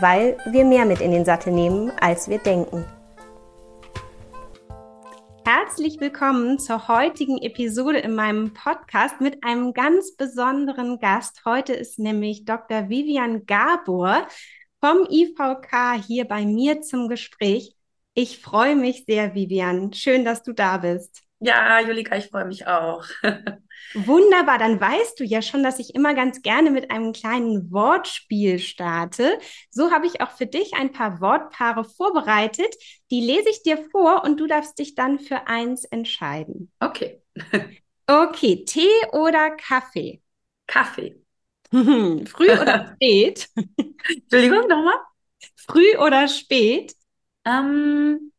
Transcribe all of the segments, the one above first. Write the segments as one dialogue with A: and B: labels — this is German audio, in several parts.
A: weil wir mehr mit in den Sattel nehmen, als wir denken. Herzlich willkommen zur heutigen Episode in meinem Podcast mit einem ganz besonderen Gast. Heute ist nämlich Dr. Vivian Gabor vom IVK hier bei mir zum Gespräch. Ich freue mich sehr, Vivian. Schön, dass du da bist.
B: Ja, Julika, ich freue mich auch.
A: Wunderbar, dann weißt du ja schon, dass ich immer ganz gerne mit einem kleinen Wortspiel starte. So habe ich auch für dich ein paar Wortpaare vorbereitet. Die lese ich dir vor und du darfst dich dann für eins entscheiden.
B: Okay.
A: Okay, Tee oder Kaffee?
B: Kaffee.
A: Früh oder spät?
B: Entschuldigung, nochmal?
A: Früh oder spät?
B: Ähm,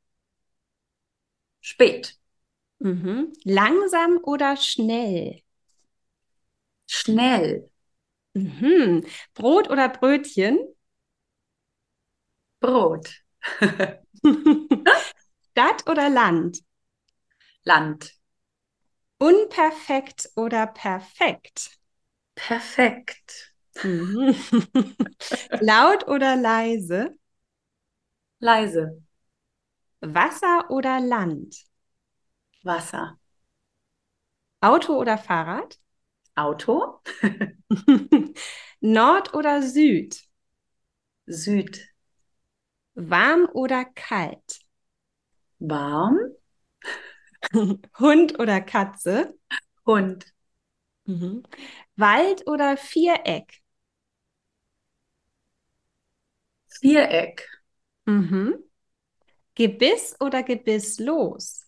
B: spät.
A: Mhm. Langsam oder schnell?
B: Schnell.
A: Mhm. Brot oder Brötchen?
B: Brot.
A: Stadt oder Land?
B: Land.
A: Unperfekt oder perfekt?
B: Perfekt.
A: Mhm. Laut oder leise?
B: Leise.
A: Wasser oder Land?
B: Wasser.
A: Auto oder Fahrrad?
B: Auto.
A: Nord oder Süd?
B: Süd.
A: Warm oder kalt?
B: Warm.
A: Hund oder Katze?
B: Hund.
A: Mhm. Wald oder Viereck?
B: Viereck.
A: Mhm. Gebiss oder gebisslos?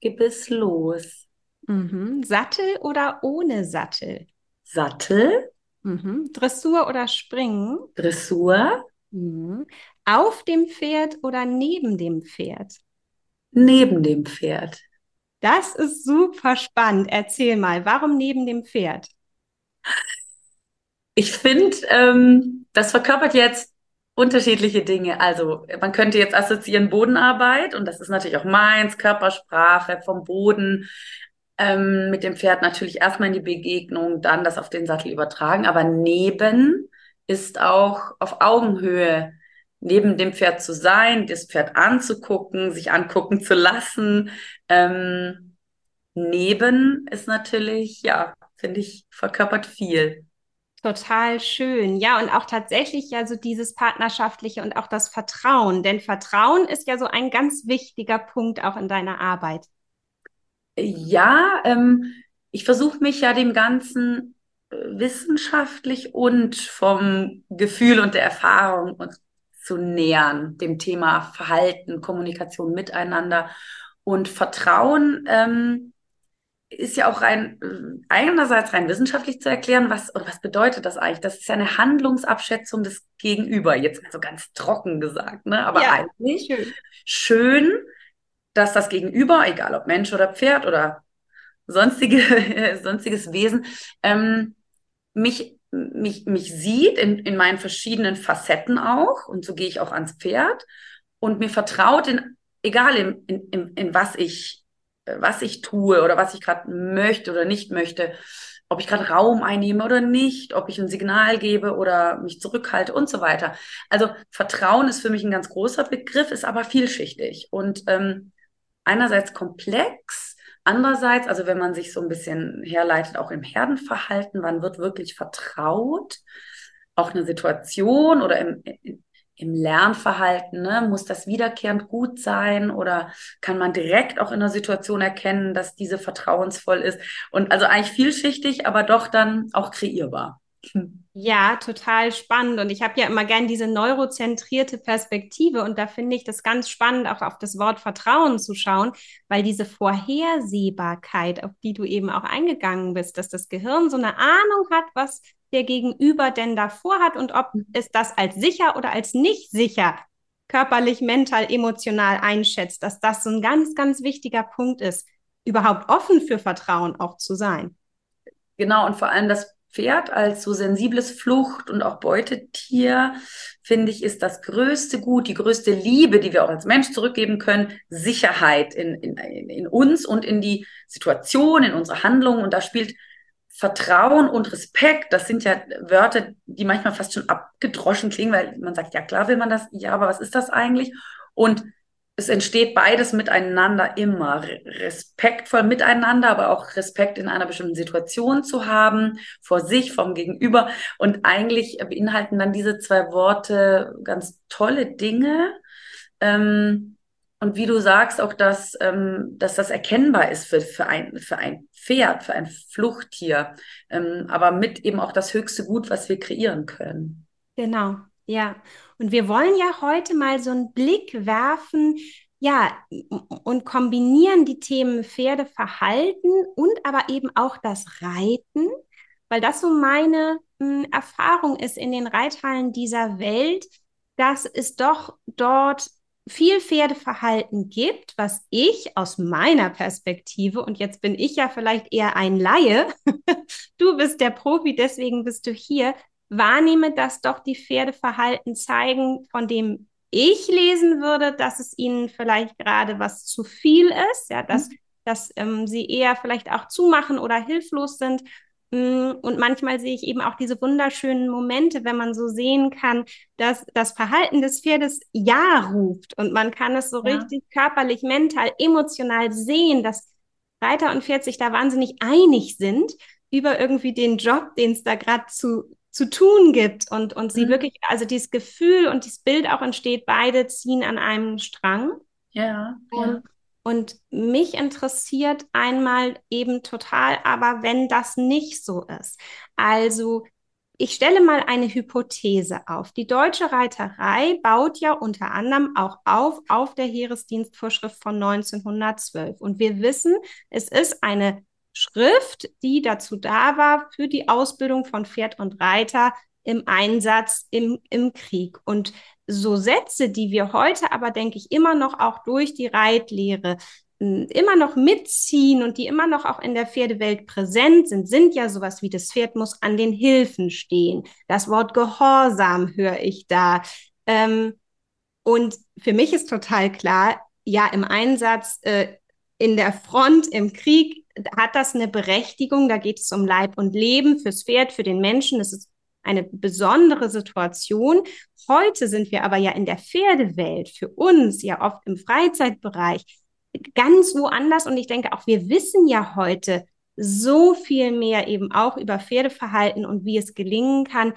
B: Gebisslos.
A: Mhm. Sattel oder ohne Sattel?
B: Sattel.
A: Mhm. Dressur oder Springen?
B: Dressur.
A: Mhm. Auf dem Pferd oder neben dem Pferd?
B: Neben dem Pferd.
A: Das ist super spannend. Erzähl mal, warum neben dem Pferd?
B: Ich finde, ähm, das verkörpert jetzt unterschiedliche Dinge. Also man könnte jetzt assoziieren Bodenarbeit und das ist natürlich auch meins, Körpersprache vom Boden. Ähm, mit dem Pferd natürlich erstmal in die Begegnung, dann das auf den Sattel übertragen. Aber neben ist auch auf Augenhöhe neben dem Pferd zu sein, das Pferd anzugucken, sich angucken zu lassen. Ähm, neben ist natürlich, ja, finde ich, verkörpert viel.
A: Total schön. Ja, und auch tatsächlich ja so dieses Partnerschaftliche und auch das Vertrauen. Denn Vertrauen ist ja so ein ganz wichtiger Punkt auch in deiner Arbeit.
B: Ja, ähm, ich versuche mich ja dem Ganzen äh, wissenschaftlich und vom Gefühl und der Erfahrung zu nähern, dem Thema Verhalten, Kommunikation miteinander und Vertrauen. Ähm, ist ja auch rein, einerseits rein wissenschaftlich zu erklären, was, oder was bedeutet das eigentlich? Das ist ja eine Handlungsabschätzung des Gegenüber, jetzt mal so ganz trocken gesagt, ne? Aber ja, eigentlich schön. schön, dass das Gegenüber, egal ob Mensch oder Pferd oder sonstige, sonstiges Wesen, ähm, mich, mich, mich sieht in, in meinen verschiedenen Facetten auch, und so gehe ich auch ans Pferd, und mir vertraut in, egal in, in, in was ich was ich tue oder was ich gerade möchte oder nicht möchte, ob ich gerade Raum einnehme oder nicht, ob ich ein Signal gebe oder mich zurückhalte und so weiter. Also Vertrauen ist für mich ein ganz großer Begriff, ist aber vielschichtig. Und ähm, einerseits komplex, andererseits, also wenn man sich so ein bisschen herleitet, auch im Herdenverhalten, wann wird wirklich vertraut, auch eine Situation oder im, im Lernverhalten, ne? muss das wiederkehrend gut sein oder kann man direkt auch in einer Situation erkennen, dass diese vertrauensvoll ist und also eigentlich vielschichtig, aber doch dann auch kreierbar.
A: Ja, total spannend. Und ich habe ja immer gern diese neurozentrierte Perspektive. Und da finde ich das ganz spannend, auch auf das Wort Vertrauen zu schauen, weil diese Vorhersehbarkeit, auf die du eben auch eingegangen bist, dass das Gehirn so eine Ahnung hat, was der Gegenüber denn davor hat und ob es das als sicher oder als nicht sicher körperlich, mental, emotional einschätzt, dass das so ein ganz, ganz wichtiger Punkt ist, überhaupt offen für Vertrauen auch zu sein.
B: Genau, und vor allem das Pferd als so sensibles Flucht- und auch Beutetier, finde ich, ist das größte Gut, die größte Liebe, die wir auch als Mensch zurückgeben können, Sicherheit in, in, in uns und in die Situation, in unsere Handlungen. Und da spielt Vertrauen und Respekt, das sind ja Wörter, die manchmal fast schon abgedroschen klingen, weil man sagt, ja klar will man das, ja, aber was ist das eigentlich? Und es entsteht beides miteinander immer. Respektvoll miteinander, aber auch Respekt in einer bestimmten Situation zu haben, vor sich, vom Gegenüber. Und eigentlich beinhalten dann diese zwei Worte ganz tolle Dinge. Ähm, und wie du sagst, auch, dass, ähm, dass das erkennbar ist für, für, ein, für ein Pferd, für ein Fluchttier, ähm, aber mit eben auch das höchste Gut, was wir kreieren können.
A: Genau, ja. Und wir wollen ja heute mal so einen Blick werfen, ja, und kombinieren die Themen Pferdeverhalten und aber eben auch das Reiten, weil das so meine mh, hm, Erfahrung ist in den Reithallen dieser Welt, dass es doch dort viel Pferdeverhalten gibt, was ich aus meiner Perspektive, und jetzt bin ich ja vielleicht eher ein Laie, du bist der Profi, deswegen bist du hier, wahrnehme, dass doch die Pferdeverhalten zeigen, von dem ich lesen würde, dass es ihnen vielleicht gerade was zu viel ist, ja, dass, mhm. dass ähm, sie eher vielleicht auch zumachen oder hilflos sind. Mm, und manchmal sehe ich eben auch diese wunderschönen Momente, wenn man so sehen kann, dass das Verhalten des Pferdes Ja ruft und man kann es so ja. richtig körperlich, mental, emotional sehen, dass Reiter und Pferd sich da wahnsinnig einig sind über irgendwie den Job, den es da gerade zu zu tun gibt und, und sie mhm. wirklich, also dieses Gefühl und dieses Bild auch entsteht, beide ziehen an einem Strang.
B: Ja.
A: Und, und mich interessiert einmal eben total, aber wenn das nicht so ist. Also ich stelle mal eine Hypothese auf. Die deutsche Reiterei baut ja unter anderem auch auf auf der Heeresdienstvorschrift von 1912. Und wir wissen, es ist eine Schrift, die dazu da war für die Ausbildung von Pferd und Reiter im Einsatz im, im Krieg. Und so Sätze, die wir heute aber, denke ich, immer noch auch durch die Reitlehre hm, immer noch mitziehen und die immer noch auch in der Pferdewelt präsent sind, sind ja sowas wie das Pferd muss an den Hilfen stehen. Das Wort Gehorsam höre ich da. Ähm, und für mich ist total klar, ja, im Einsatz, äh, in der Front, im Krieg hat das eine Berechtigung. Da geht es um Leib und Leben fürs Pferd, für den Menschen. Das ist eine besondere Situation. Heute sind wir aber ja in der Pferdewelt, für uns ja oft im Freizeitbereich, ganz woanders. Und ich denke auch, wir wissen ja heute so viel mehr eben auch über Pferdeverhalten und wie es gelingen kann,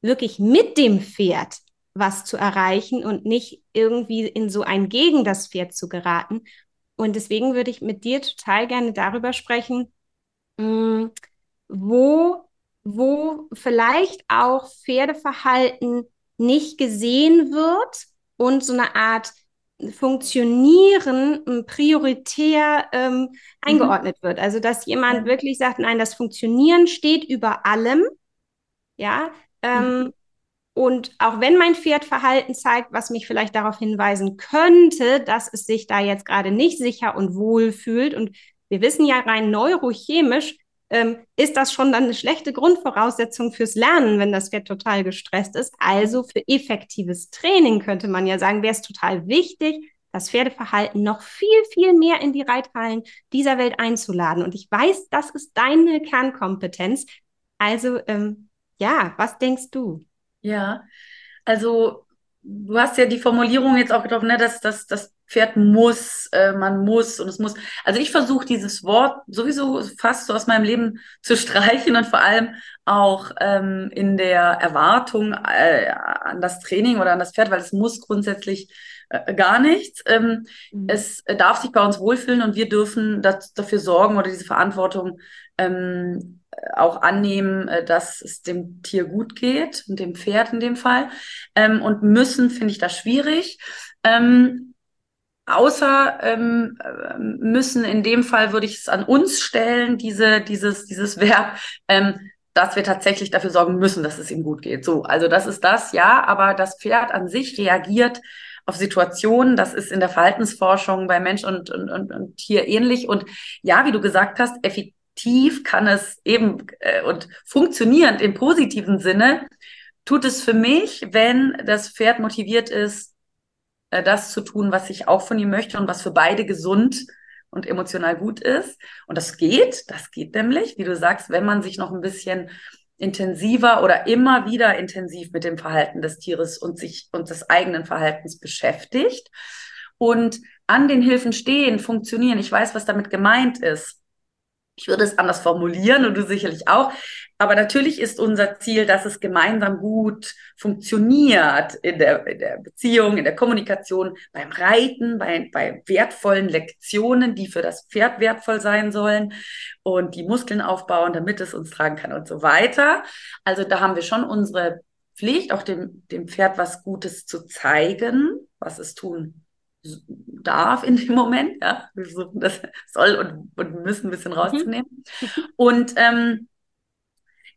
A: wirklich mit dem Pferd was zu erreichen und nicht irgendwie in so ein gegen das Pferd zu geraten. Und deswegen würde ich mit dir total gerne darüber sprechen, mm, wo, wo vielleicht auch Pferdeverhalten nicht gesehen wird und so eine Art Funktionieren mm, prioritär ähm, mhm. eingeordnet mhm. wird. Also dass jemand ja. wirklich sagt, nein, das Funktionieren steht über allem. Ja, ähm, mhm. Und auch wenn mein Pferd Verhalten zeigt, was mich vielleicht darauf hinweisen könnte, dass es sich da jetzt gerade nicht sicher und wohl fühlt, und wir wissen ja rein neurochemisch, ähm, ist das schon dann eine schlechte Grundvoraussetzung fürs Lernen, wenn das Pferd total gestresst ist. Also für effektives Training könnte man ja sagen, wäre es total wichtig, das Pferdeverhalten noch viel, viel mehr in die Reithallen dieser Welt einzuladen. Und ich weiß, das ist deine Kernkompetenz. Also ähm, ja, was denkst du?
B: Ja, also du hast ja die Formulierung jetzt auch getroffen, ne, dass, dass das Pferd muss, äh, man muss und es muss. Also ich versuche dieses Wort sowieso fast so aus meinem Leben zu streichen und vor allem auch ähm, in der Erwartung äh, an das Training oder an das Pferd, weil es muss grundsätzlich äh, gar nichts. Ähm, mhm. Es darf sich bei uns wohlfühlen und wir dürfen das, dafür sorgen oder diese Verantwortung ähm, auch annehmen, äh, dass es dem Tier gut geht und dem Pferd in dem Fall. Ähm, und müssen finde ich das schwierig. Ähm, außer ähm, äh, müssen in dem Fall würde ich es an uns stellen, diese, dieses, dieses Verb, ähm, dass wir tatsächlich dafür sorgen müssen, dass es ihm gut geht. So, also das ist das, ja, aber das Pferd an sich reagiert auf Situationen. Das ist in der Verhaltensforschung bei Mensch und, und, und, und Tier ähnlich. Und ja, wie du gesagt hast, effektiv kann es eben äh, und funktionierend im positiven Sinne tut es für mich, wenn das Pferd motiviert ist, äh, das zu tun, was ich auch von ihm möchte und was für beide gesund und emotional gut ist. Und das geht, das geht nämlich, wie du sagst, wenn man sich noch ein bisschen intensiver oder immer wieder intensiv mit dem Verhalten des Tieres und sich und des eigenen Verhaltens beschäftigt und an den Hilfen stehen, funktionieren. Ich weiß, was damit gemeint ist. Ich würde es anders formulieren und du sicherlich auch. Aber natürlich ist unser Ziel, dass es gemeinsam gut funktioniert in der, in der Beziehung, in der Kommunikation, beim Reiten, bei, bei wertvollen Lektionen, die für das Pferd wertvoll sein sollen und die Muskeln aufbauen, damit es uns tragen kann und so weiter. Also da haben wir schon unsere Pflicht, auch dem, dem Pferd was Gutes zu zeigen, was es tun darf in dem Moment. Ja, wir versuchen das soll und, und müssen ein bisschen mhm. rauszunehmen. Und ähm,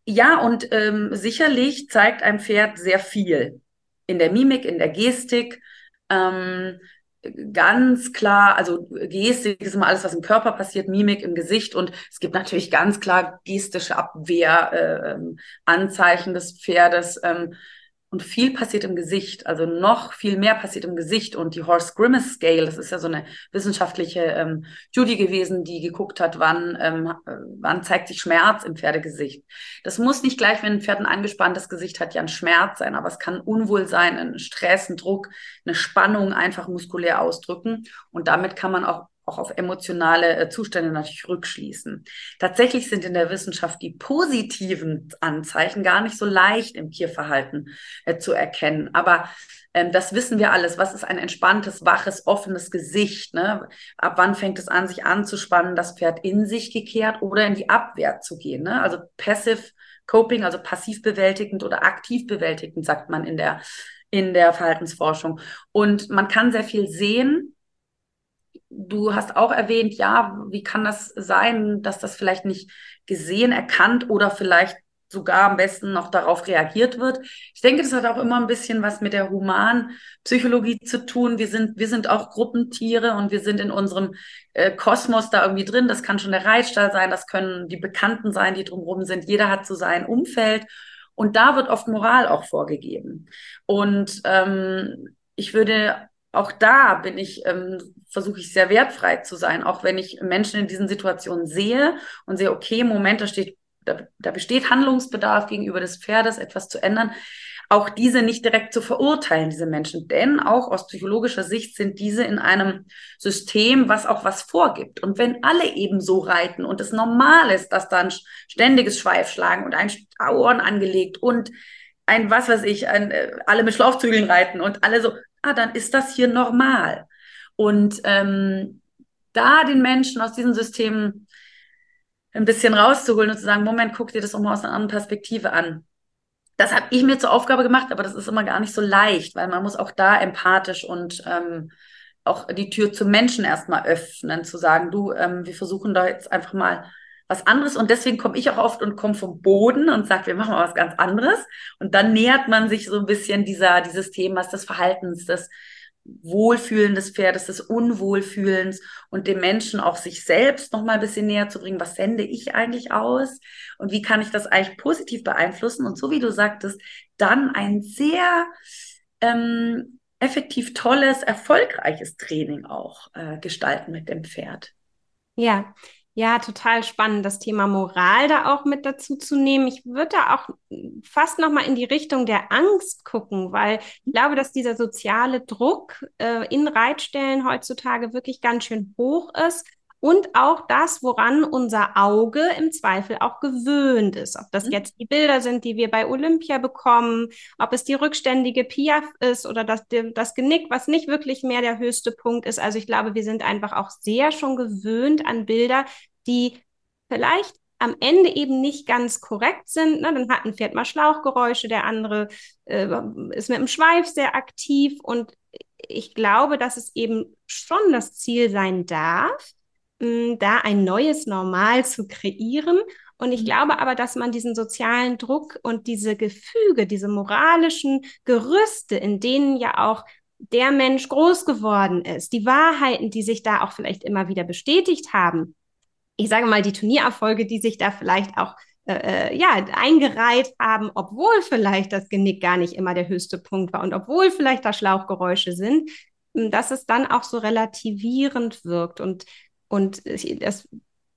B: ja, und ähm, sicherlich zeigt ein Pferd sehr viel in der Mimik, in der Gestik. Ähm, ganz klar, also Gestik ist immer alles, was im Körper passiert, Mimik im Gesicht und es gibt natürlich ganz klar gestische Abwehranzeichen äh, des Pferdes. Ähm, und viel passiert im Gesicht, also noch viel mehr passiert im Gesicht. Und die Horse Grimace Scale, das ist ja so eine wissenschaftliche ähm, Studie gewesen, die geguckt hat, wann, ähm, wann zeigt sich Schmerz im Pferdegesicht. Das muss nicht gleich, wenn ein Pferd ein angespanntes Gesicht hat, ja ein Schmerz sein, aber es kann Unwohlsein, ein Stress, ein Druck, eine Spannung einfach muskulär ausdrücken. Und damit kann man auch auch auf emotionale äh, Zustände natürlich rückschließen. Tatsächlich sind in der Wissenschaft die positiven Anzeichen gar nicht so leicht im Tierverhalten äh, zu erkennen. Aber ähm, das wissen wir alles. Was ist ein entspanntes, waches, offenes Gesicht? Ne? Ab wann fängt es an, sich anzuspannen, das Pferd in sich gekehrt oder in die Abwehr zu gehen? Ne? Also passive Coping, also passiv bewältigend oder aktiv bewältigend, sagt man in der in der Verhaltensforschung. Und man kann sehr viel sehen, du hast auch erwähnt, ja, wie kann das sein, dass das vielleicht nicht gesehen, erkannt oder vielleicht sogar am besten noch darauf reagiert wird. Ich denke, das hat auch immer ein bisschen was mit der Humanpsychologie zu tun. Wir sind, wir sind auch Gruppentiere und wir sind in unserem äh, Kosmos da irgendwie drin. Das kann schon der Reitstall sein, das können die Bekannten sein, die drumherum sind. Jeder hat so sein Umfeld. Und da wird oft Moral auch vorgegeben. Und ähm, ich würde auch da bin ich, ähm, versuche ich sehr wertfrei zu sein, auch wenn ich Menschen in diesen Situationen sehe und sehe, okay, Moment, da steht, da, da besteht Handlungsbedarf gegenüber des Pferdes, etwas zu ändern. Auch diese nicht direkt zu verurteilen, diese Menschen, denn auch aus psychologischer Sicht sind diese in einem System, was auch was vorgibt. Und wenn alle eben so reiten und es normal ist, dass dann ständiges Schweifschlagen und ein Ohren angelegt und ein, was weiß ich, ein, äh, alle mit Schlauchzügeln reiten und alle so, ah, dann ist das hier normal. Und ähm, da den Menschen aus diesen Systemen ein bisschen rauszuholen und zu sagen, Moment, guck dir das auch mal aus einer anderen Perspektive an. Das habe ich mir zur Aufgabe gemacht, aber das ist immer gar nicht so leicht, weil man muss auch da empathisch und ähm, auch die Tür zum Menschen erstmal öffnen, zu sagen, du, ähm, wir versuchen da jetzt einfach mal was anderes und deswegen komme ich auch oft und komme vom Boden und sage, wir machen mal was ganz anderes und dann nähert man sich so ein bisschen dieser dieses Themas des Verhaltens, des Wohlfühlen des Pferdes, des Unwohlfühlens und dem Menschen auch sich selbst noch mal ein bisschen näher zu bringen. Was sende ich eigentlich aus und wie kann ich das eigentlich positiv beeinflussen? Und so wie du sagtest, dann ein sehr ähm, effektiv tolles, erfolgreiches Training auch äh, gestalten mit dem Pferd.
A: Ja, ja, total spannend, das Thema Moral da auch mit dazu zu nehmen. Ich würde da auch fast noch mal in die Richtung der Angst gucken, weil ich glaube, dass dieser soziale Druck äh, in Reitstellen heutzutage wirklich ganz schön hoch ist und auch das, woran unser Auge im Zweifel auch gewöhnt ist. Ob das mhm. jetzt die Bilder sind, die wir bei Olympia bekommen, ob es die rückständige Piaf ist oder das, das Genick, was nicht wirklich mehr der höchste Punkt ist. Also ich glaube, wir sind einfach auch sehr schon gewöhnt an Bilder, die vielleicht am Ende eben nicht ganz korrekt sind. Ne? Dann hat ein Pferd mal Schlauchgeräusche, der andere äh, ist mit dem Schweif sehr aktiv und ich glaube, dass es eben schon das Ziel sein darf, mh, da ein neues Normal zu kreieren. Und ich mhm. glaube aber, dass man diesen sozialen Druck und diese Gefüge, diese moralischen Gerüste, in denen ja auch der Mensch groß geworden ist, die Wahrheiten, die sich da auch vielleicht immer wieder bestätigt haben. Ich sage mal, die Turniererfolge, die sich da vielleicht auch äh, äh, ja, eingereiht haben, obwohl vielleicht das Genick gar nicht immer der höchste Punkt war und obwohl vielleicht da Schlauchgeräusche sind, dass es dann auch so relativierend wirkt. Und, und das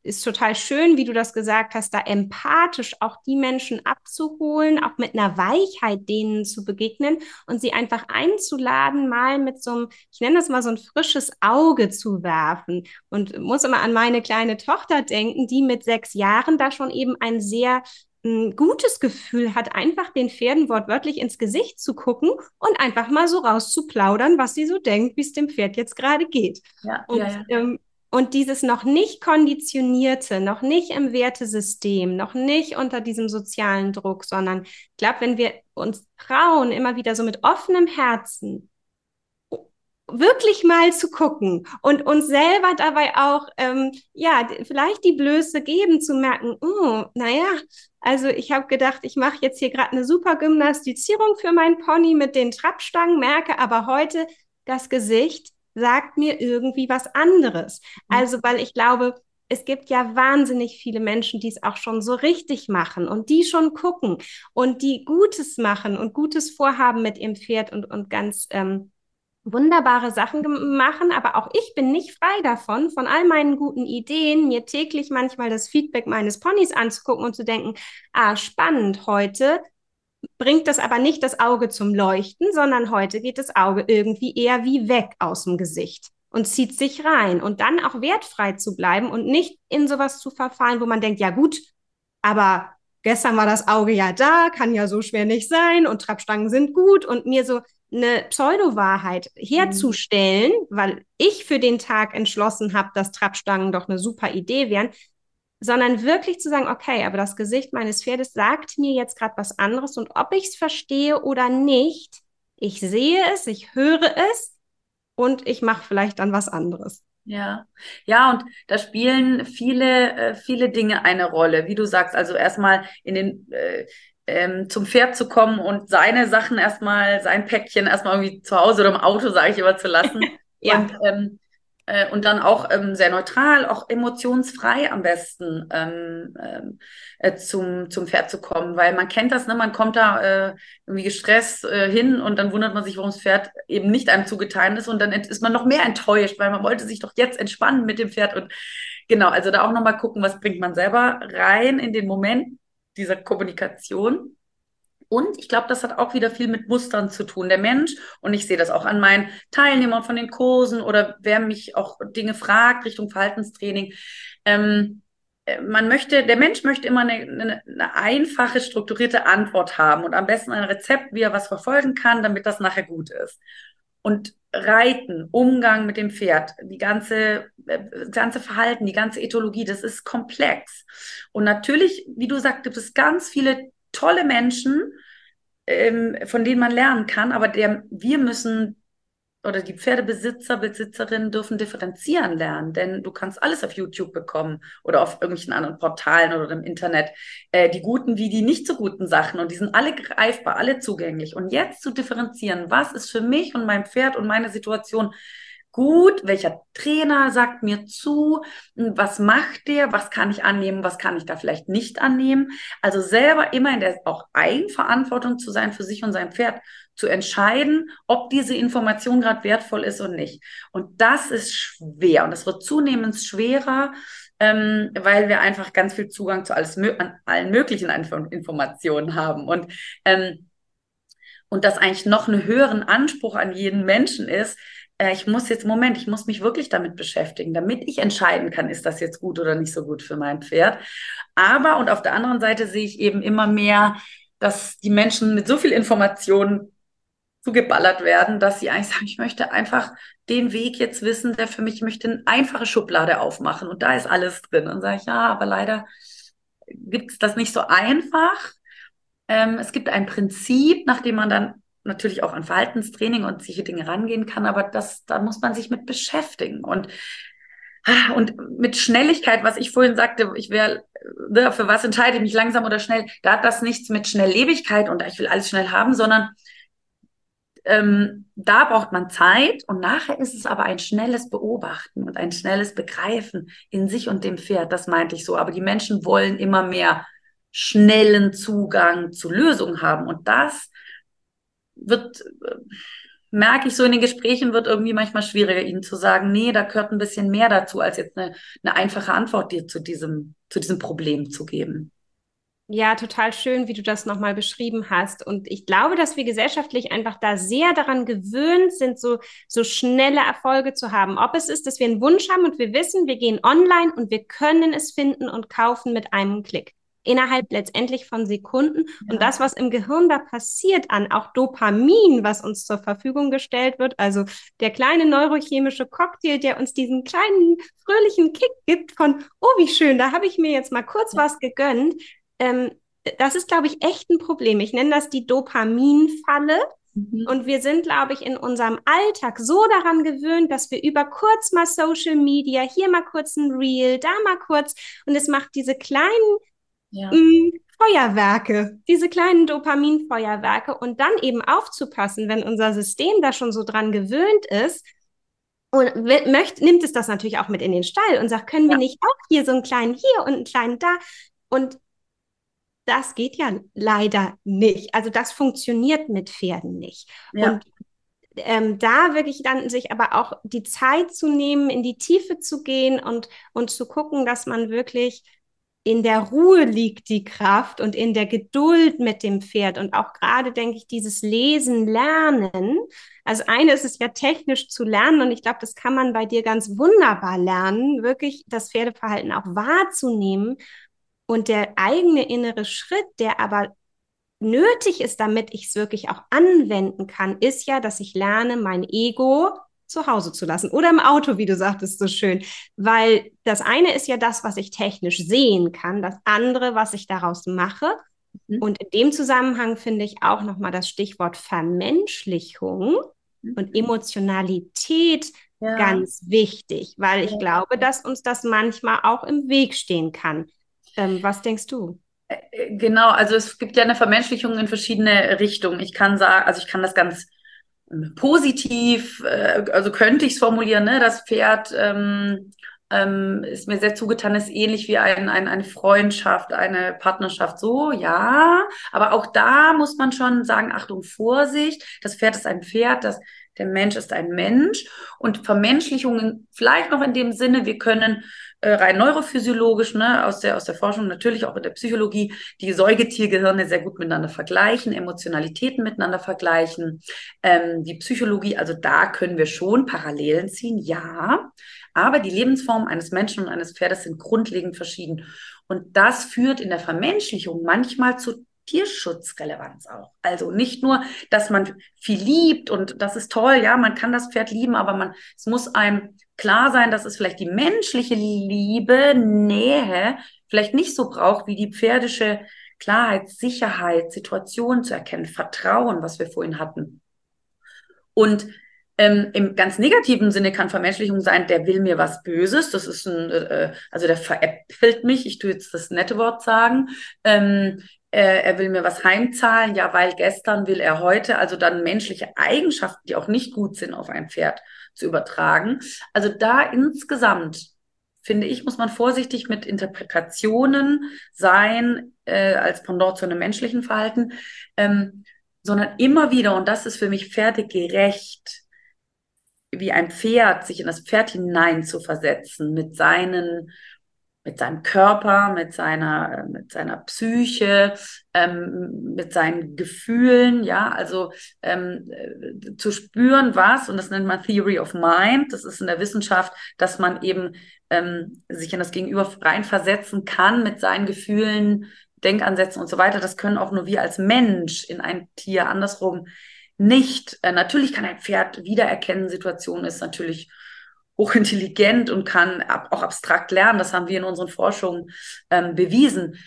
A: ist total schön, wie du das gesagt hast, da empathisch auch die Menschen abzuholen, auch mit einer Weichheit denen zu begegnen und sie einfach einzuladen, mal mit so einem, ich nenne das mal so ein frisches Auge zu werfen. Und muss immer an meine kleine Tochter denken, die mit sechs Jahren da schon eben ein sehr ein gutes Gefühl hat, einfach den Pferden wortwörtlich ins Gesicht zu gucken und einfach mal so rauszuplaudern, was sie so denkt, wie es dem Pferd jetzt gerade geht. Ja, und ja, ja. Ähm, und dieses noch nicht konditionierte, noch nicht im Wertesystem, noch nicht unter diesem sozialen Druck, sondern ich glaube, wenn wir uns trauen, immer wieder so mit offenem Herzen wirklich mal zu gucken und uns selber dabei auch, ähm, ja, vielleicht die Blöße geben, zu merken, oh, naja, also ich habe gedacht, ich mache jetzt hier gerade eine super Gymnastizierung für meinen Pony mit den Trappstangen, merke aber heute, das Gesicht sagt mir irgendwie was anderes. Mhm. Also, weil ich glaube, es gibt ja wahnsinnig viele Menschen, die es auch schon so richtig machen und die schon gucken und die Gutes machen und Gutes vorhaben mit ihrem Pferd und, und ganz ähm, wunderbare Sachen machen. Aber auch ich bin nicht frei davon, von all meinen guten Ideen, mir täglich manchmal das Feedback meines Ponys anzugucken und zu denken, ah, spannend, heute bringt das aber nicht das Auge zum Leuchten, sondern heute geht das Auge irgendwie eher wie weg aus dem Gesicht und zieht sich rein und dann auch wertfrei zu bleiben und nicht in sowas zu verfallen, wo man denkt, ja gut, aber gestern war das Auge ja da, kann ja so schwer nicht sein und Trappstangen sind gut und mir so eine Pseudo-Wahrheit herzustellen, mhm. weil ich für den Tag entschlossen habe, dass Trappstangen doch eine super Idee wären, sondern wirklich zu sagen, okay, aber das Gesicht meines Pferdes sagt mir jetzt gerade was anderes und ob ich es verstehe oder nicht, ich sehe es, ich höre es und ich mache vielleicht dann was anderes.
B: Ja, ja, und da spielen viele, äh, viele Dinge eine Rolle, wie du sagst. Also erstmal in den äh, ähm, zum Pferd zu kommen und seine Sachen erstmal, sein Päckchen erstmal irgendwie zu Hause oder im Auto, sage ich immer, zu lassen. ja. Und ähm, äh, und dann auch ähm, sehr neutral, auch emotionsfrei am besten ähm, ähm, äh, zum, zum Pferd zu kommen, weil man kennt das, ne? man kommt da äh, irgendwie gestresst äh, hin und dann wundert man sich, warum das Pferd eben nicht einem zugeteilt ist. Und dann ist man noch mehr enttäuscht, weil man wollte sich doch jetzt entspannen mit dem Pferd. Und genau, also da auch nochmal gucken, was bringt man selber rein in den Moment dieser Kommunikation und ich glaube, das hat auch wieder viel mit Mustern zu tun. Der Mensch, und ich sehe das auch an meinen Teilnehmern von den Kursen oder wer mich auch Dinge fragt Richtung Verhaltenstraining, ähm, äh, man möchte, der Mensch möchte immer eine, eine, eine, einfache, strukturierte Antwort haben und am besten ein Rezept, wie er was verfolgen kann, damit das nachher gut ist. Und Reiten, Umgang mit dem Pferd, die ganze, äh, das ganze Verhalten, die ganze Ethologie, das ist komplex. Und natürlich, wie du sagst, gibt es ganz viele tolle Menschen, ähm, von denen man lernen kann, aber der, wir müssen oder die Pferdebesitzer, Besitzerinnen dürfen differenzieren lernen, denn du kannst alles auf YouTube bekommen oder auf irgendwelchen anderen Portalen oder im Internet, äh, die guten wie die nicht so guten Sachen und die sind alle greifbar, alle zugänglich. Und jetzt zu differenzieren, was ist für mich und mein Pferd und meine Situation gut, welcher Trainer sagt mir zu, was macht der, was kann ich annehmen, was kann ich da vielleicht nicht annehmen. Also selber immer in der auch Eigenverantwortung zu sein für sich und sein Pferd, zu entscheiden, ob diese Information gerade wertvoll ist und nicht. Und das ist schwer und es wird zunehmend schwerer, ähm, weil wir einfach ganz viel Zugang zu alles, an allen möglichen Informationen haben. Und ähm, und das eigentlich noch einen höheren Anspruch an jeden Menschen ist, äh, ich muss jetzt, Moment, ich muss mich wirklich damit beschäftigen, damit ich entscheiden kann, ist das jetzt gut oder nicht so gut für mein Pferd. Aber, und auf der anderen Seite sehe ich eben immer mehr, dass die Menschen mit so viel Information zugeballert werden, dass sie eigentlich sagen, ich möchte einfach den Weg jetzt wissen, der für mich, ich möchte eine einfache Schublade aufmachen und da ist alles drin. Und sage ich, ja, aber leider gibt es das nicht so einfach. Ähm, es gibt ein Prinzip, nach dem man dann natürlich auch an Verhaltenstraining und solche Dinge rangehen kann, aber das, da muss man sich mit beschäftigen. Und, und mit Schnelligkeit, was ich vorhin sagte, ich wäre, ne, für was entscheide ich mich langsam oder schnell, da hat das nichts mit Schnelllebigkeit und ich will alles schnell haben, sondern ähm, da braucht man Zeit und nachher ist es aber ein schnelles Beobachten und ein schnelles Begreifen in sich und dem Pferd. Das meinte ich so. Aber die Menschen wollen immer mehr schnellen Zugang zu Lösungen haben und das wird, äh, merke ich so in den Gesprächen, wird irgendwie manchmal schwieriger, ihnen zu sagen, nee, da gehört ein bisschen mehr dazu, als jetzt eine, eine einfache Antwort dir zu diesem, zu diesem Problem zu geben.
A: Ja, total schön, wie du das nochmal beschrieben hast. Und ich glaube, dass wir gesellschaftlich einfach da sehr daran gewöhnt sind, so, so schnelle Erfolge zu haben. Ob es ist, dass wir einen Wunsch haben und wir wissen, wir gehen online und wir können es finden und kaufen mit einem Klick innerhalb letztendlich von Sekunden. Ja. Und das, was im Gehirn da passiert an auch Dopamin, was uns zur Verfügung gestellt wird, also der kleine neurochemische Cocktail, der uns diesen kleinen fröhlichen Kick gibt von, oh, wie schön, da habe ich mir jetzt mal kurz ja. was gegönnt. Ähm, das ist, glaube ich, echt ein Problem. Ich nenne das die Dopaminfalle. Mhm. Und wir sind, glaube ich, in unserem Alltag so daran gewöhnt, dass wir über kurz mal Social Media, hier mal kurz ein Reel, da mal kurz, und es macht diese kleinen ja. mh, mm, Feuerwerke, diese kleinen Dopaminfeuerwerke und dann eben aufzupassen, wenn unser System da schon so dran gewöhnt ist, und möchte, nimmt es das natürlich auch mit in den Stall und sagt, können wir ja. nicht auch hier so einen kleinen hier und einen kleinen da? Und das geht ja leider nicht. Also das funktioniert mit Pferden nicht. Ja. Und ähm, da wirklich dann sich aber auch die Zeit zu nehmen, in die Tiefe zu gehen und, und zu gucken, dass man wirklich in der Ruhe liegt die Kraft und in der Geduld mit dem Pferd. Und auch gerade, denke ich, dieses Lesen, Lernen. Also eine ist es ja technisch zu lernen. Und ich glaube, das kann man bei dir ganz wunderbar lernen, wirklich das Pferdeverhalten auch wahrzunehmen. Und der eigene innere Schritt, der aber nötig ist, damit ich es wirklich auch anwenden kann, ist ja, dass ich lerne, mein Ego zu Hause zu lassen oder im Auto, wie du sagtest, so schön. Weil das eine ist ja das, was ich technisch sehen kann, das andere, was ich daraus mache. Mhm. Und in dem Zusammenhang finde ich auch nochmal das Stichwort Vermenschlichung mhm. und Emotionalität ja. ganz wichtig, weil ich ja. glaube, dass uns das manchmal auch im Weg stehen kann. Ähm, was denkst du?
B: Äh, äh, genau, also es gibt ja eine Vermenschlichung in verschiedene Richtungen. Ich kann sagen, also ich kann das ganz positiv, äh, also könnte ich es formulieren, ne? das Pferd ähm, ähm, ist mir sehr zugetan, ist ähnlich wie ein, ein, eine Freundschaft, eine Partnerschaft. So, ja, aber auch da muss man schon sagen, Achtung, Vorsicht, das Pferd ist ein Pferd, das, der Mensch ist ein Mensch und Vermenschlichungen vielleicht noch in dem Sinne, wir können rein neurophysiologisch, ne, aus der, aus der Forschung, natürlich auch in der Psychologie, die Säugetiergehirne sehr gut miteinander vergleichen, Emotionalitäten miteinander vergleichen, ähm, die Psychologie, also da können wir schon Parallelen ziehen, ja, aber die Lebensformen eines Menschen und eines Pferdes sind grundlegend verschieden. Und das führt in der Vermenschlichung manchmal zu Tierschutzrelevanz auch. Also nicht nur, dass man viel liebt und das ist toll, ja, man kann das Pferd lieben, aber man, es muss einem klar sein, dass es vielleicht die menschliche Liebe, Nähe vielleicht nicht so braucht wie die pferdische Klarheit, Sicherheit, Situation zu erkennen, Vertrauen, was wir vorhin hatten. Und ähm, Im ganz negativen Sinne kann Vermenschlichung sein, der will mir was Böses. Das ist ein, äh, also der veräppelt mich. Ich tue jetzt das nette Wort sagen. Ähm, äh, er will mir was heimzahlen. Ja, weil gestern will er heute. Also dann menschliche Eigenschaften, die auch nicht gut sind auf ein Pferd zu übertragen. Also da insgesamt finde ich, muss man vorsichtig mit Interpretationen sein, äh, als Pendant zu einem menschlichen Verhalten, ähm, sondern immer wieder, und das ist für mich pferdegerecht, wie ein Pferd, sich in das Pferd hinein zu versetzen, mit seinen mit seinem Körper, mit seiner, mit seiner Psyche, ähm, mit seinen Gefühlen, ja, also ähm, äh, zu spüren, was, und das nennt man Theory of Mind, das ist in der Wissenschaft, dass man eben ähm, sich in das Gegenüber reinversetzen kann mit seinen Gefühlen, Denkansätzen und so weiter. Das können auch nur wir als Mensch in ein Tier andersrum nicht. Äh, natürlich kann ein Pferd wiedererkennen, Situation ist natürlich hochintelligent und kann ab, auch abstrakt lernen. Das haben wir in unseren Forschungen ähm, bewiesen.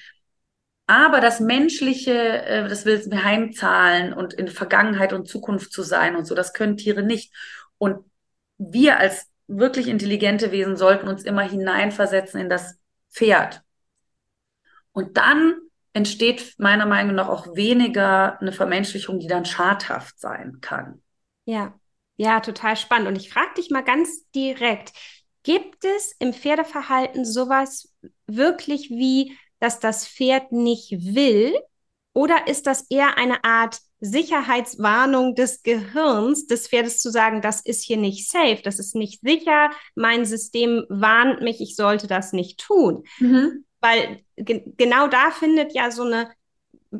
B: Aber das Menschliche, äh, das will es mir heimzahlen und in Vergangenheit und Zukunft zu sein und so, das können Tiere nicht. Und wir als wirklich intelligente Wesen sollten uns immer hineinversetzen in das Pferd. Und dann entsteht meiner Meinung nach auch weniger eine Vermenschlichung, die dann schadhaft sein kann.
A: Ja, ja, total spannend. Und ich frage dich mal ganz direkt, gibt es im Pferdeverhalten sowas wirklich wie, dass das Pferd nicht will? Oder ist das eher eine Art Sicherheitswarnung des Gehirns des Pferdes zu sagen, das ist hier nicht safe, das ist nicht sicher, mein System warnt mich, ich sollte das nicht tun. Mhm. Weil ge genau da findet ja so eine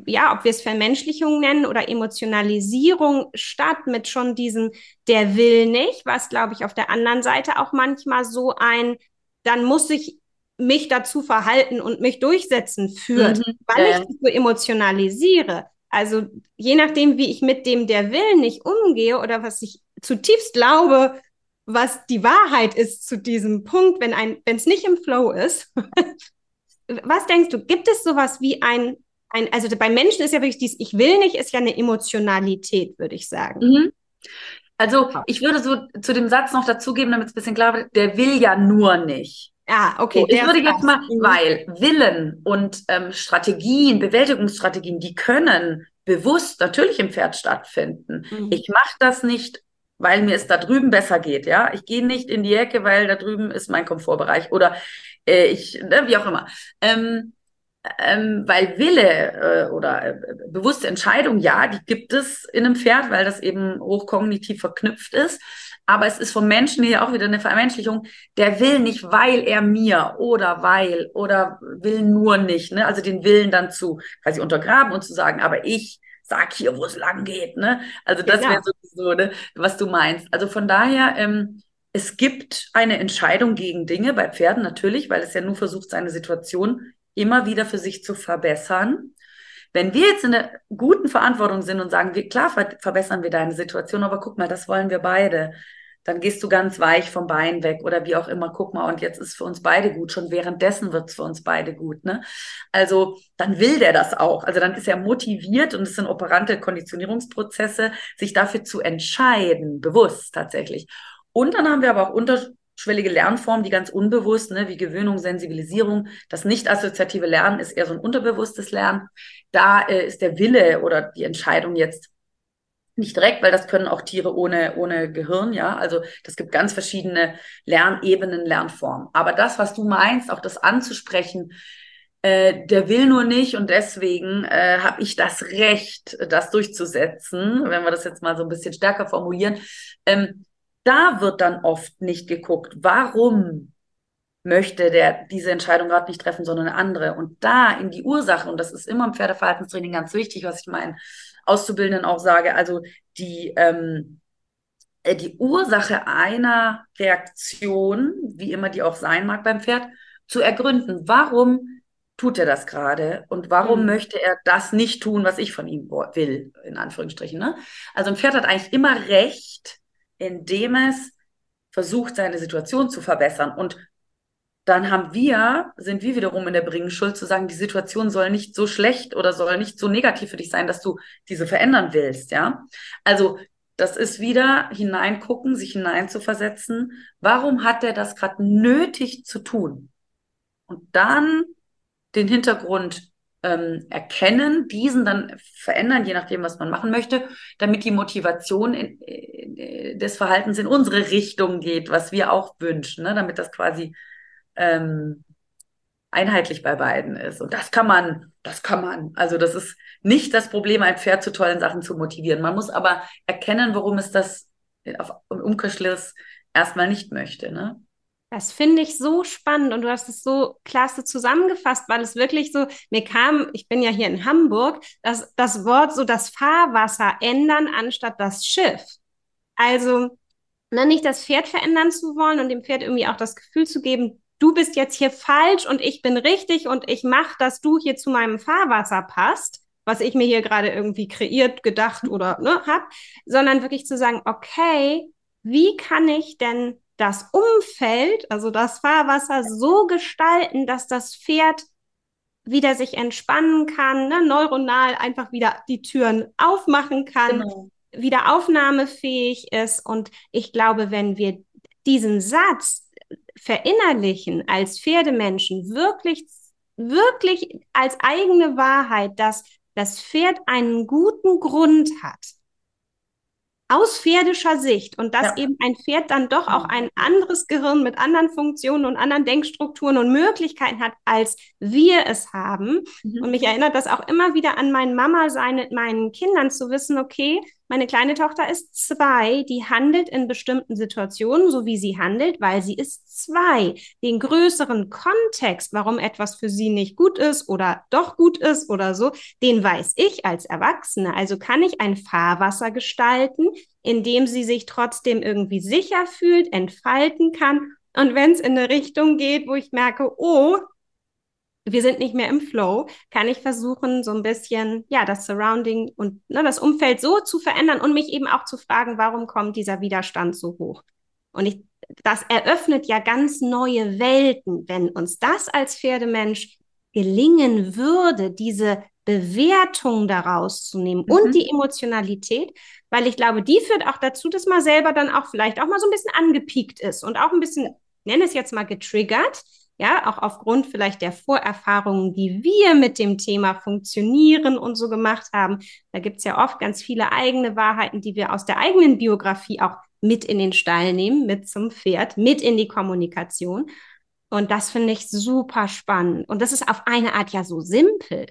A: ja, ob wir es Vermenschlichung nennen oder Emotionalisierung statt mit schon diesem, der will nicht, was glaube ich auf der anderen Seite auch manchmal so ein, dann muss ich mich dazu verhalten und mich durchsetzen führt, mhm, weil ich so emotionalisiere. Also je nachdem, wie ich mit dem, der will, nicht umgehe oder was ich zutiefst glaube, was die Wahrheit ist zu diesem Punkt, wenn ein, wenn es nicht im Flow ist. was denkst du, gibt es sowas wie ein ein, also bei Menschen ist ja wirklich dies, ich will nicht, ist ja eine Emotionalität, würde ich sagen. Mhm.
B: Also ich würde so zu dem Satz noch dazugeben, damit es ein bisschen klar wird, der will ja nur nicht.
A: Ah, okay.
B: So, ich würde jetzt mal, mhm. weil Willen und ähm, Strategien, Bewältigungsstrategien, die können bewusst natürlich im Pferd stattfinden. Mhm. Ich mache das nicht, weil mir es da drüben besser geht, ja. Ich gehe nicht in die Ecke, weil da drüben ist mein Komfortbereich oder äh, ich, ne, wie auch immer. Ähm, ähm, weil Wille äh, oder äh, bewusste Entscheidung, ja, die gibt es in einem Pferd, weil das eben hochkognitiv verknüpft ist. Aber es ist vom Menschen hier auch wieder eine Vermenschlichung. Der will nicht, weil er mir oder weil oder will nur nicht. Ne? Also den Willen dann zu quasi untergraben und zu sagen, aber ich sag hier, wo es lang geht. Ne? Also das ja. wäre sowieso, ne, was du meinst. Also von daher, ähm, es gibt eine Entscheidung gegen Dinge bei Pferden natürlich, weil es ja nur versucht, seine Situation immer wieder für sich zu verbessern. Wenn wir jetzt in der guten Verantwortung sind und sagen, wir, klar ver verbessern wir deine Situation, aber guck mal, das wollen wir beide. Dann gehst du ganz weich vom Bein weg oder wie auch immer, guck mal, und jetzt ist für uns beide gut. Schon währenddessen wird es für uns beide gut. Ne? Also dann will der das auch. Also dann ist er motiviert und es sind operante Konditionierungsprozesse, sich dafür zu entscheiden, bewusst tatsächlich. Und dann haben wir aber auch unter schwellige Lernformen, die ganz unbewusst, ne, wie Gewöhnung, Sensibilisierung. Das nicht assoziative Lernen ist eher so ein unterbewusstes Lernen. Da äh, ist der Wille oder die Entscheidung jetzt nicht direkt, weil das können auch Tiere ohne, ohne Gehirn, ja. Also das gibt ganz verschiedene Lernebenen, Lernformen. Aber das, was du meinst, auch das anzusprechen, äh, der will nur nicht und deswegen äh, habe ich das Recht, das durchzusetzen, wenn wir das jetzt mal so ein bisschen stärker formulieren. Ähm, da wird dann oft nicht geguckt, warum möchte der diese Entscheidung gerade nicht treffen, sondern eine andere. Und da in die Ursache, und das ist immer im Pferdeverhaltenstraining ganz wichtig, was ich meinen Auszubildenden auch sage, also die, ähm, äh, die Ursache einer Reaktion, wie immer die auch sein mag beim Pferd, zu ergründen. Warum tut er das gerade und warum mhm. möchte er das nicht tun, was ich von ihm will, in Anführungsstrichen. Ne? Also ein Pferd hat eigentlich immer recht, indem es versucht, seine Situation zu verbessern. Und dann haben wir, sind wir wiederum in der Bringschuld zu sagen, die Situation soll nicht so schlecht oder soll nicht so negativ für dich sein, dass du diese verändern willst, ja. Also, das ist wieder hineingucken, sich hineinzuversetzen. Warum hat der das gerade nötig zu tun? Und dann den Hintergrund ähm, erkennen, diesen dann verändern, je nachdem, was man machen möchte, damit die Motivation in, in, des Verhaltens in unsere Richtung geht, was wir auch wünschen, ne? damit das quasi ähm, einheitlich bei beiden ist. Und das kann man, das kann man. Also das ist nicht das Problem, ein Pferd zu tollen Sachen zu motivieren. Man muss aber erkennen, warum es das auf, im Umkehrschluss erstmal nicht möchte. Ne?
A: Das finde ich so spannend und du hast es so klasse zusammengefasst, weil es wirklich so, mir kam, ich bin ja hier in Hamburg, das, das Wort so das Fahrwasser ändern anstatt das Schiff. Also ne, nicht das Pferd verändern zu wollen und dem Pferd irgendwie auch das Gefühl zu geben, du bist jetzt hier falsch und ich bin richtig und ich mache, dass du hier zu meinem Fahrwasser passt, was ich mir hier gerade irgendwie kreiert, gedacht oder ne, hab, sondern wirklich zu sagen, okay, wie kann ich denn das Umfeld, also das Fahrwasser, so gestalten, dass das Pferd wieder sich entspannen kann, ne, neuronal einfach wieder die Türen aufmachen kann, genau. wieder aufnahmefähig ist. Und ich glaube, wenn wir diesen Satz verinnerlichen als Pferdemenschen, wirklich, wirklich als eigene Wahrheit, dass das Pferd einen guten Grund hat, aus pferdischer Sicht und dass
B: Ja.
A: eben ein Pferd dann doch auch ein anderes Gehirn mit anderen Funktionen und anderen Denkstrukturen und Möglichkeiten hat, als wir es haben.
B: Mhm.
A: Und mich erinnert das auch immer wieder an mein Mama-Sein mit meinen Kindern zu wissen, okay, meine kleine Tochter ist zwei, die handelt in bestimmten Situationen, so wie sie handelt, weil sie ist zwei. Den größeren Kontext, warum etwas für sie nicht gut ist oder doch gut ist oder so, den weiß ich als Erwachsene. Also kann ich ein Fahrwasser gestalten, in dem sie sich trotzdem irgendwie sicher fühlt, entfalten kann. Und wenn es in eine Richtung geht, wo ich merke, oh, wir sind nicht mehr im Flow, kann ich versuchen, so ein bisschen, ja, das Surrounding und ne, das Umfeld so zu verändern und mich eben auch zu fragen, warum kommt dieser Widerstand so hoch? Und ich, das eröffnet ja ganz neue Welten, wenn uns das als Pferdemensch gelingen würde, diese Bewertung daraus zu nehmen
B: Mhm.
A: und die Emotionalität, weil ich glaube, die führt auch dazu, dass man selber dann auch vielleicht auch mal so ein bisschen angepiekt ist und auch ein bisschen, nenne es jetzt mal getriggert, ja, auch aufgrund vielleicht der Vorerfahrungen, die wir mit dem Thema funktionieren und so gemacht haben. Da gibt's ja oft ganz viele eigene Wahrheiten, die wir aus der eigenen Biografie auch mit in den Stall nehmen, mit zum Pferd, mit in die Kommunikation. Und das finde ich super spannend. Und das ist auf eine Art ja so simpel.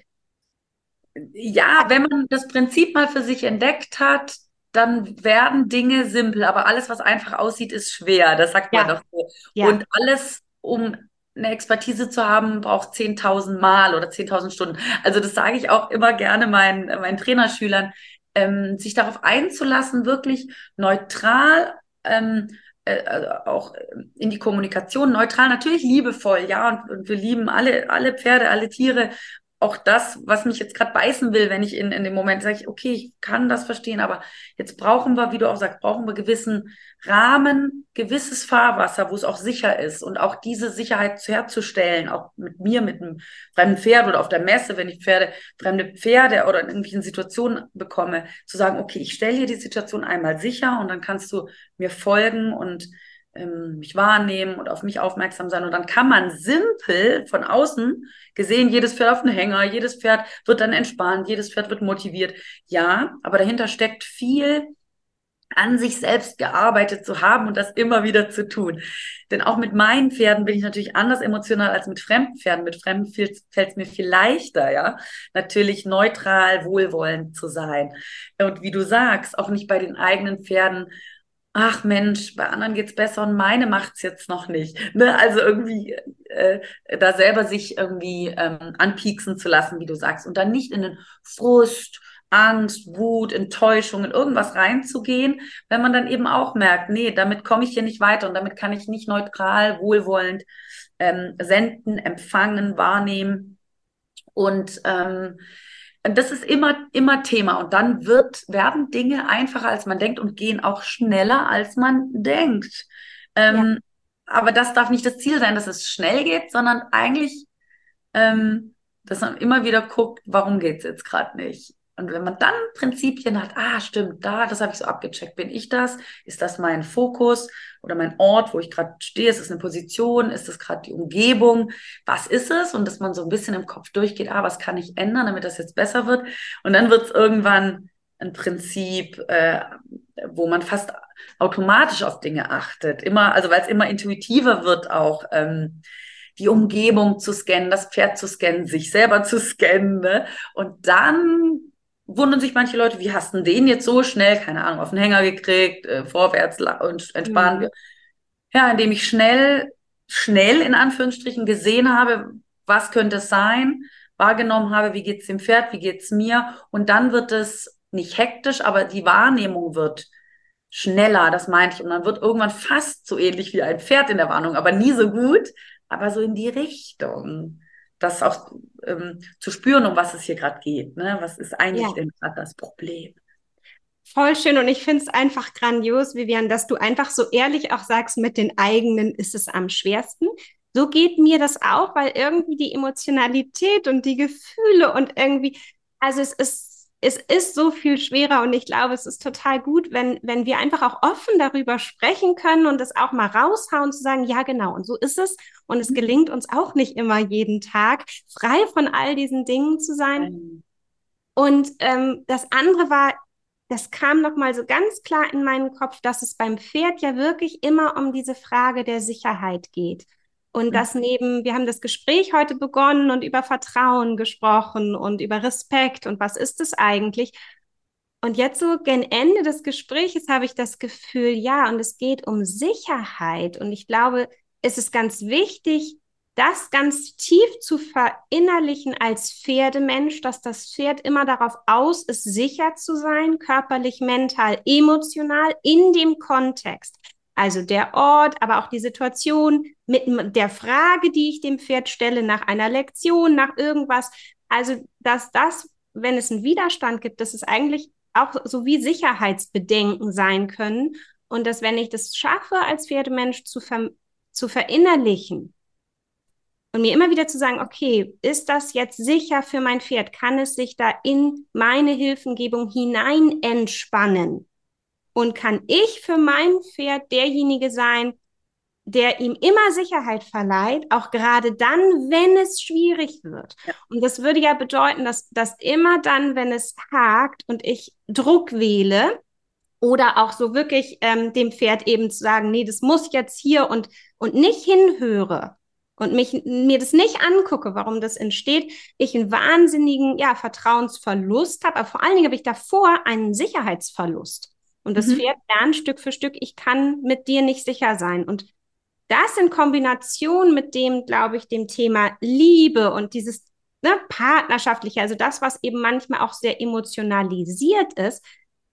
B: Ja, wenn man das Prinzip mal für sich entdeckt hat, dann werden Dinge simpel, aber alles, was einfach aussieht, ist schwer. Das sagt man
A: Ja.
B: doch so.
A: Ja.
B: Und alles, um eine Expertise zu haben, braucht 10.000 Mal oder 10.000 Stunden. Also das sage ich auch immer gerne meinen, meinen Trainerschülern, ähm, sich darauf einzulassen, wirklich neutral ähm, äh, also auch in die Kommunikation, neutral, natürlich liebevoll, ja, und, und wir lieben alle, alle Pferde, alle Tiere, auch das, was mich jetzt gerade beißen will, wenn ich in, in dem Moment sage, okay, ich kann das verstehen, aber jetzt brauchen wir, wie du auch sagst, brauchen wir gewissen Rahmen, gewisses Fahrwasser, wo es auch sicher ist. Und auch diese Sicherheit herzustellen, auch mit mir, mit einem fremden Pferd oder auf der Messe, wenn ich Pferde, fremde Pferde oder in irgendwelchen Situationen bekomme, zu sagen, okay, ich stelle hier die Situation einmal sicher und dann kannst du mir folgen und ähm, mich wahrnehmen und auf mich aufmerksam sein. Und dann kann man simpel von außen gesehen, jedes Pferd auf den Hänger, jedes Pferd wird dann entspannt, jedes Pferd wird motiviert. Ja, aber dahinter steckt viel an sich selbst gearbeitet zu haben und das immer wieder zu tun. Denn auch mit meinen Pferden bin ich natürlich anders emotional als mit fremden Pferden. Mit fremden fällt es mir viel leichter, ja, natürlich neutral, wohlwollend zu sein. Und wie du sagst, auch nicht bei den eigenen Pferden ach Mensch, bei anderen geht's besser und meine macht's jetzt noch nicht. Ne? Also irgendwie äh, da selber sich irgendwie ähm, anpieksen zu lassen, wie du sagst, und dann nicht in den Frust, Angst, Wut, Enttäuschung, in irgendwas reinzugehen, wenn man dann eben auch merkt, nee, damit komme ich hier nicht weiter und damit kann ich nicht neutral, wohlwollend ähm, senden, empfangen, wahrnehmen. Und ähm, das ist immer, immer Thema. Und dann wird, werden Dinge einfacher, als man denkt und gehen auch schneller, als man denkt. Ähm, ja. Aber das darf nicht das Ziel sein, dass es schnell geht, sondern eigentlich, ähm, dass man immer wieder guckt, warum geht's jetzt gerade nicht. Und wenn man dann Prinzipien hat, ah, stimmt, da, das habe ich so abgecheckt. Bin ich das? Ist das mein Fokus oder mein Ort, wo ich gerade stehe? Ist es eine Position? Ist es gerade die Umgebung? Was ist es? Und dass man so ein bisschen im Kopf durchgeht, ah, was kann ich ändern, damit das jetzt besser wird? Und dann wird es irgendwann ein Prinzip, äh, wo man fast automatisch auf Dinge achtet. Immer, also weil es immer intuitiver wird auch. Ähm, die Umgebung zu scannen, das Pferd zu scannen, sich selber zu scannen. Ne? Und dann wundern sich manche Leute, wie hast du den jetzt so schnell, keine Ahnung, auf den Hänger gekriegt, äh, vorwärts und entspannen. Mhm. Ja, indem ich schnell, schnell in Anführungsstrichen gesehen habe, was könnte es sein, wahrgenommen habe, wie geht's dem Pferd, wie geht's mir. Und dann wird es nicht hektisch, aber die Wahrnehmung wird schneller, das meinte ich. Und dann wird irgendwann fast so ähnlich wie ein Pferd in der Warnung, aber nie so gut, aber so in die Richtung das auch ähm, zu spüren, um was es hier gerade geht. Ne? Was ist eigentlich ja. denn gerade das Problem?
A: Voll schön und ich finde es einfach grandios, Vivian, dass du einfach so ehrlich auch sagst, mit den eigenen ist es am schwersten. So geht mir das auch, weil irgendwie die Emotionalität und die Gefühle und irgendwie, also es ist es ist so viel schwerer und ich glaube, es ist total gut, wenn, wenn wir einfach auch offen darüber sprechen können und das auch mal raushauen, zu sagen, ja, genau, und so ist es. Und es gelingt uns auch nicht immer jeden Tag, frei von all diesen Dingen zu sein. Und ähm, das andere war, das kam noch mal so ganz klar in meinen Kopf, dass es beim Pferd ja wirklich immer um diese Frage der Sicherheit geht. Und das neben, wir haben das Gespräch heute begonnen und über Vertrauen gesprochen und über Respekt und was ist es eigentlich? Und jetzt so gen Ende des Gesprächs habe ich das Gefühl, ja, und es geht um Sicherheit. Und ich glaube, es ist ganz wichtig, das ganz tief zu verinnerlichen als Pferdemensch, dass das Pferd immer darauf aus ist, sicher zu sein, körperlich, mental, emotional, in dem Kontext. Also der Ort, aber auch die Situation mit der Frage, die ich dem Pferd stelle nach einer Lektion, nach irgendwas. Also, dass das, wenn es einen Widerstand gibt, dass es eigentlich auch so wie Sicherheitsbedenken sein können. Und dass, wenn ich das schaffe, als Pferdemensch zu, ver zu verinnerlichen, und mir immer wieder zu sagen, okay, ist das jetzt sicher für mein Pferd? Kann es sich da in meine Hilfengebung hinein entspannen? Und kann ich für mein Pferd derjenige sein, der ihm immer Sicherheit verleiht, auch gerade dann, wenn es schwierig wird. Ja. Und das würde ja bedeuten, dass, dass immer dann, wenn es hakt und ich Druck wähle, oder auch so wirklich ähm, dem Pferd eben zu sagen, nee, das muss jetzt hier und, und nicht hinhöre, und mich, mir das nicht angucke, warum das entsteht, ich einen wahnsinnigen ja, Vertrauensverlust habe, aber vor allen Dingen habe ich davor einen Sicherheitsverlust. Und das mhm. Pferd lernt Stück für Stück, ich kann mit dir nicht sicher sein. Und das in Kombination mit dem, glaube ich, dem Thema Liebe und dieses ne, partnerschaftliche, also das, was eben manchmal auch sehr emotionalisiert ist,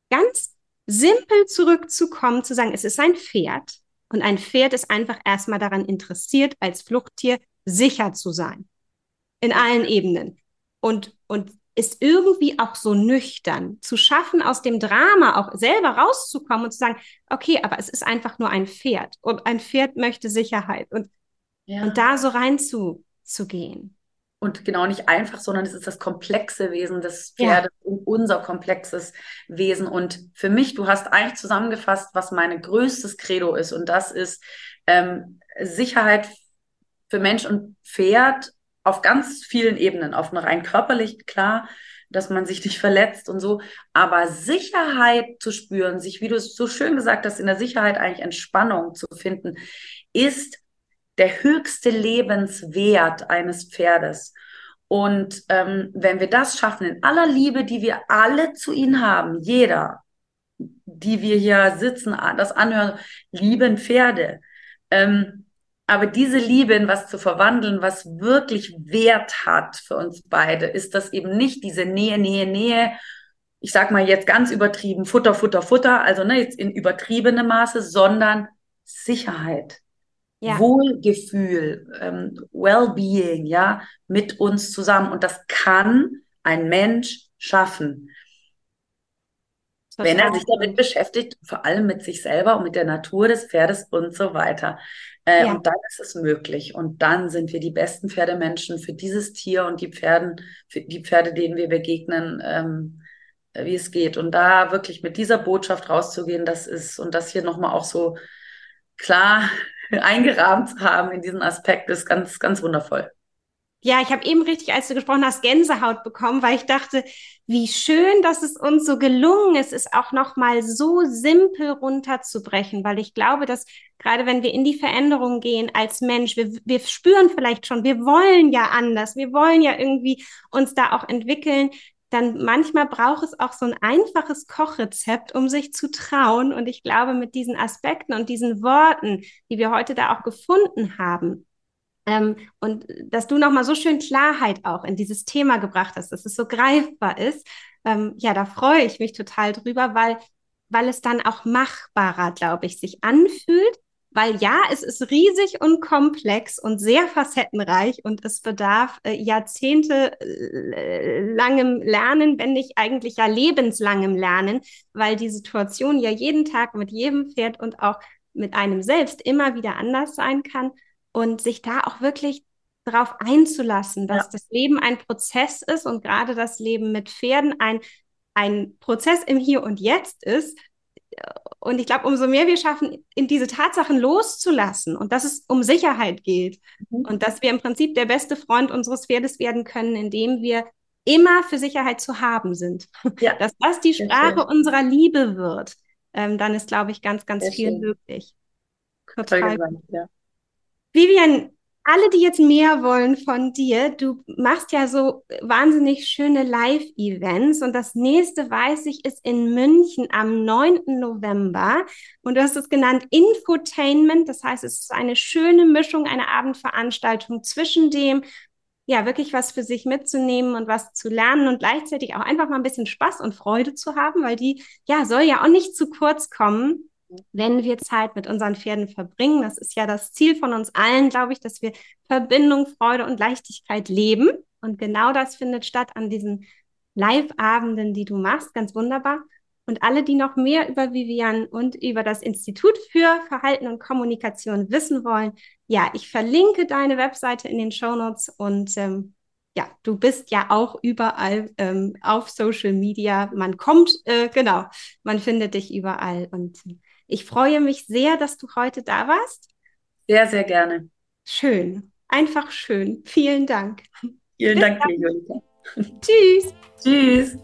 A: ganz simpel zurückzukommen, zu sagen, es ist ein Pferd und ein Pferd ist einfach erstmal daran interessiert, als Fluchttier sicher zu sein. In allen Ebenen. Und, und ist irgendwie auch so nüchtern, zu schaffen, aus dem Drama auch selber rauszukommen und zu sagen, okay, aber es ist einfach nur ein Pferd und ein Pferd möchte Sicherheit und, ja. und da so rein zu, zu gehen
B: und genau nicht einfach, sondern es ist das komplexe Wesen des Pferdes, ja. unser komplexes Wesen. Und für mich, du hast eigentlich zusammengefasst, was mein größtes Credo ist. Und das ist ähm, Sicherheit für Mensch und Pferd auf ganz vielen Ebenen. Auf einer rein körperlich, klar, dass man sich nicht verletzt und so. Aber Sicherheit zu spüren, sich, wie du es so schön gesagt hast, in der Sicherheit eigentlich Entspannung zu finden, ist der höchste Lebenswert eines Pferdes. Und ähm, wenn wir das schaffen, in aller Liebe, die wir alle zu ihnen haben, jeder, die wir hier sitzen, das anhören, lieben Pferde. Ähm, aber diese Liebe in was zu verwandeln, was wirklich Wert hat für uns beide, ist das eben nicht diese Nähe, Nähe, Nähe. Ich sag mal jetzt ganz übertrieben, Futter, Futter, Futter, also ne, jetzt in übertriebenem Maße, sondern Sicherheit ja. Wohlgefühl, ähm, Wellbeing, ja, mit uns zusammen. Und das kann ein Mensch schaffen. Wenn er sich damit beschäftigt, vor allem mit sich selber und mit der Natur des Pferdes und so weiter. Äh, ja. Und dann ist es möglich. Und dann sind wir die besten Pferdemenschen für dieses Tier und die Pferden, für die Pferde, denen wir begegnen, ähm, wie es geht. Und da wirklich mit dieser Botschaft rauszugehen, das ist, und das hier nochmal auch so klar eingerahmt zu haben in diesen Aspekt, ist ganz, ganz wundervoll.
A: Ja, ich habe eben richtig, als du gesprochen hast, Gänsehaut bekommen, weil ich dachte, wie schön, dass es uns so gelungen ist, es auch noch mal so simpel runterzubrechen, weil ich glaube, dass gerade wenn wir in die Veränderung gehen als Mensch, wir, wir spüren vielleicht schon, wir wollen ja anders, wir wollen ja irgendwie uns da auch entwickeln, dann manchmal braucht es auch so ein einfaches Kochrezept, um sich zu trauen. Und ich glaube, mit diesen Aspekten und diesen Worten, die wir heute da auch gefunden haben, ähm, und dass du nochmal so schön Klarheit auch in dieses Thema gebracht hast, dass es so greifbar ist, ähm, ja, da freue ich mich total drüber, weil, weil es dann auch machbarer, glaube ich, sich anfühlt. Weil ja, es ist riesig und komplex und sehr facettenreich und es bedarf äh, Jahrzehnte äh, Lernen, wenn nicht eigentlich ja lebenslangem Lernen, weil die Situation ja jeden Tag mit jedem Pferd und auch mit einem selbst immer wieder anders sein kann und sich da auch wirklich darauf einzulassen, dass ja. das Leben ein Prozess ist und gerade das Leben mit Pferden ein, ein Prozess im Hier und Jetzt ist, und ich glaube, umso mehr wir schaffen, in diese Tatsachen loszulassen und dass es um Sicherheit geht mhm. und dass wir im Prinzip der beste Freund unseres Pferdes werden können, indem wir immer für Sicherheit zu haben sind. Ja. Dass das die Sprache unserer Liebe wird, ähm, dann ist, glaube ich, ganz, ganz Sehr viel schön. möglich. Total. Gesagt, ja. Vivian, alle, die jetzt mehr wollen von dir, du machst ja so wahnsinnig schöne Live-Events und das nächste, weiß ich, ist in München am 9. November und du hast es genannt Infotainment, das heißt, es ist eine schöne Mischung, eine Abendveranstaltung zwischen dem, ja, wirklich was für sich mitzunehmen und was zu lernen und gleichzeitig auch einfach mal ein bisschen Spaß und Freude zu haben, weil die, ja, soll ja auch nicht zu kurz kommen wenn wir Zeit mit unseren Pferden verbringen. Das ist ja das Ziel von uns allen, glaube ich, dass wir Verbindung, Freude und Leichtigkeit leben. Und genau das findet statt an diesen Live-Abenden, die du machst. Ganz wunderbar. Und alle, die noch mehr über Vivian und über das Institut für Verhalten und Kommunikation wissen wollen, ja, ich verlinke deine Webseite in den Show Notes und ähm, ja, du bist ja auch überall ähm, auf Social Media. Man kommt, äh, genau, man findet dich überall. Und ich freue mich sehr, dass du heute da warst.
B: Sehr, sehr gerne.
A: Schön. Einfach schön. Vielen Dank.
B: Vielen Bis Dank, Julika.
A: Tschüss.
B: Tschüss.